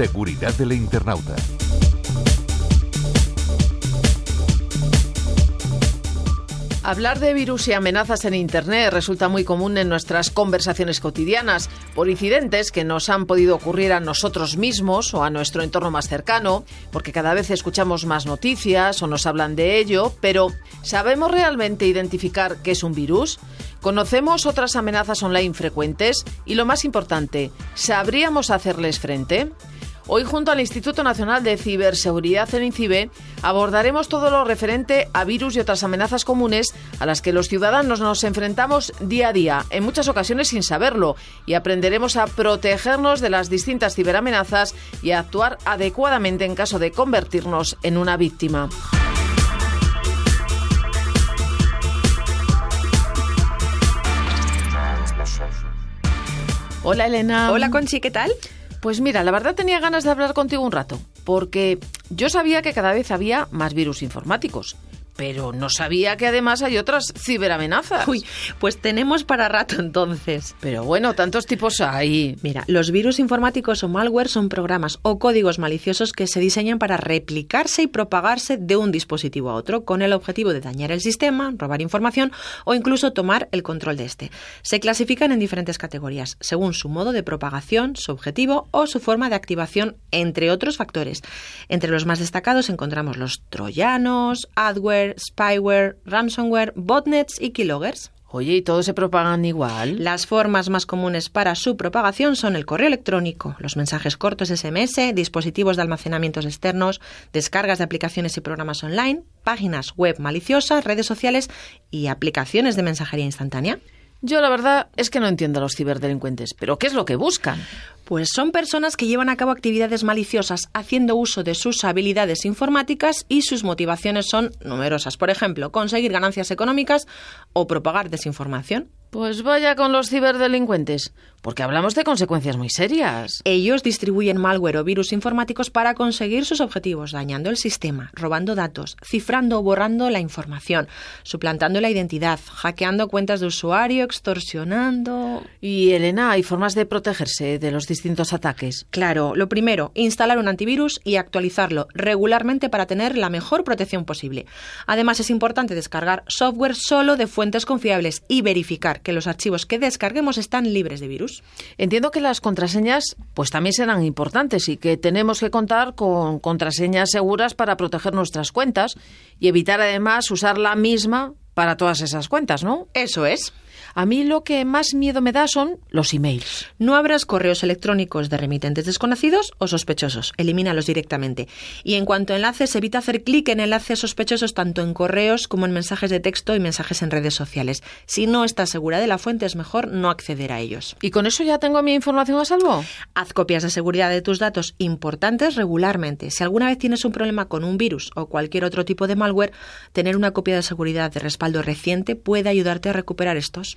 Seguridad del internauta. Hablar de virus y amenazas en Internet resulta muy común en nuestras conversaciones cotidianas, por incidentes que nos han podido ocurrir a nosotros mismos o a nuestro entorno más cercano, porque cada vez escuchamos más noticias o nos hablan de ello, pero ¿sabemos realmente identificar qué es un virus? ¿Conocemos otras amenazas online frecuentes? Y lo más importante, ¿sabríamos hacerles frente? Hoy, junto al Instituto Nacional de Ciberseguridad en INCIBE, abordaremos todo lo referente a virus y otras amenazas comunes a las que los ciudadanos nos enfrentamos día a día, en muchas ocasiones sin saberlo, y aprenderemos a protegernos de las distintas ciberamenazas y a actuar adecuadamente en caso de convertirnos en una víctima. Hola Elena. Hola Conchi, ¿qué tal? Pues mira, la verdad tenía ganas de hablar contigo un rato, porque yo sabía que cada vez había más virus informáticos pero no sabía que además hay otras ciberamenazas. Uy, pues tenemos para rato entonces. Pero bueno, tantos tipos hay. Mira, los virus informáticos o malware son programas o códigos maliciosos que se diseñan para replicarse y propagarse de un dispositivo a otro con el objetivo de dañar el sistema, robar información o incluso tomar el control de este. Se clasifican en diferentes categorías según su modo de propagación, su objetivo o su forma de activación, entre otros factores. Entre los más destacados encontramos los troyanos, adware, spyware, ransomware, botnets y keyloggers. Oye, ¿y todos se propagan igual? Las formas más comunes para su propagación son el correo electrónico, los mensajes cortos SMS, dispositivos de almacenamientos externos, descargas de aplicaciones y programas online, páginas web maliciosas, redes sociales y aplicaciones de mensajería instantánea. Yo la verdad es que no entiendo a los ciberdelincuentes, pero ¿qué es lo que buscan? Pues son personas que llevan a cabo actividades maliciosas haciendo uso de sus habilidades informáticas y sus motivaciones son numerosas. Por ejemplo, conseguir ganancias económicas o propagar desinformación. Pues vaya con los ciberdelincuentes, porque hablamos de consecuencias muy serias. Ellos distribuyen malware o virus informáticos para conseguir sus objetivos, dañando el sistema, robando datos, cifrando o borrando la información, suplantando la identidad, hackeando cuentas de usuario, extorsionando. Y Elena, ¿hay formas de protegerse de los distintos ataques? Claro, lo primero, instalar un antivirus y actualizarlo regularmente para tener la mejor protección posible. Además, es importante descargar software solo de fuentes confiables y verificar que los archivos que descarguemos están libres de virus. Entiendo que las contraseñas pues también serán importantes y que tenemos que contar con contraseñas seguras para proteger nuestras cuentas y evitar además usar la misma para todas esas cuentas, ¿no? Eso es. A mí lo que más miedo me da son los emails. No abras correos electrónicos de remitentes desconocidos o sospechosos. Elimínalos directamente. Y en cuanto a enlaces, evita hacer clic en enlaces sospechosos tanto en correos como en mensajes de texto y mensajes en redes sociales. Si no estás segura de la fuente, es mejor no acceder a ellos. ¿Y con eso ya tengo mi información a salvo? Haz copias de seguridad de tus datos importantes regularmente. Si alguna vez tienes un problema con un virus o cualquier otro tipo de malware, tener una copia de seguridad de respaldo reciente puede ayudarte a recuperar estos.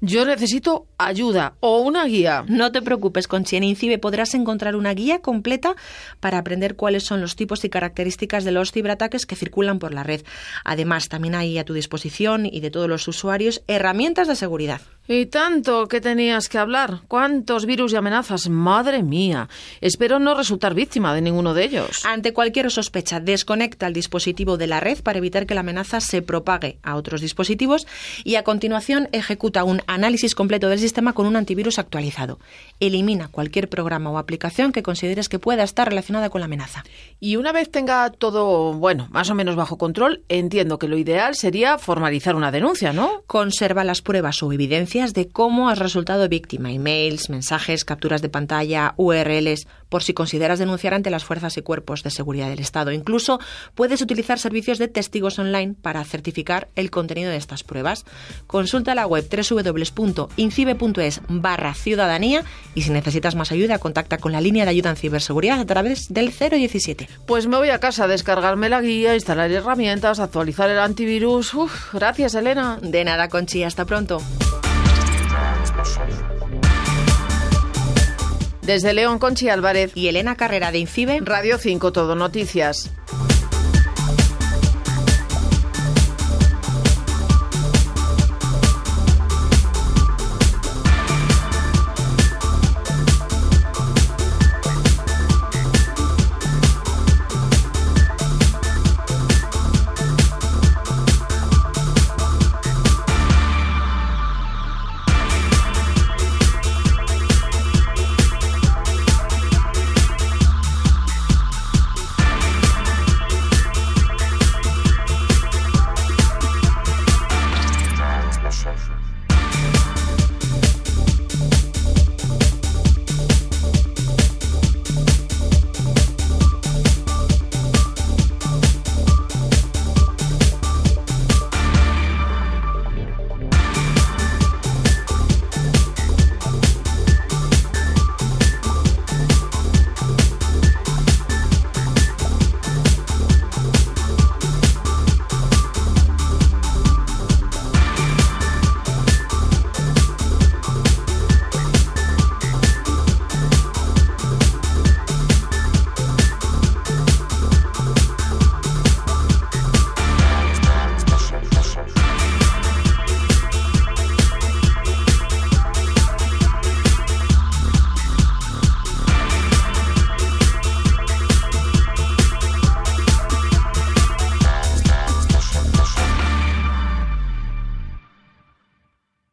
Yo necesito ayuda o una guía. No te preocupes, con en Incibe podrás encontrar una guía completa para aprender cuáles son los tipos y características de los ciberataques que circulan por la red. Además, también hay a tu disposición y de todos los usuarios herramientas de seguridad. Y tanto que tenías que hablar. ¿Cuántos virus y amenazas? Madre mía. Espero no resultar víctima de ninguno de ellos. Ante cualquier sospecha, desconecta el dispositivo de la red para evitar que la amenaza se propague a otros dispositivos y a continuación ejecuta un análisis completo del sistema con un antivirus actualizado. Elimina cualquier programa o aplicación que consideres que pueda estar relacionada con la amenaza. Y una vez tenga todo, bueno, más o menos bajo control, entiendo que lo ideal sería formalizar una denuncia, ¿no? Conserva las pruebas o evidencias de cómo has resultado víctima, emails, mensajes, capturas de pantalla, URLs, por si consideras denunciar ante las fuerzas y cuerpos de seguridad del Estado. Incluso puedes utilizar servicios de testigos online para certificar el contenido de estas pruebas. Consulta la web www.incibe.es barra ciudadanía y si necesitas más ayuda, contacta con la línea de ayuda en ciberseguridad a través del 017. Pues me voy a casa a descargarme la guía, instalar herramientas, actualizar el antivirus. gracias, Elena. De nada, Conchi. Hasta pronto. Desde León, Conchi Álvarez y Elena Carrera de Incibe, Radio 5 Todo Noticias.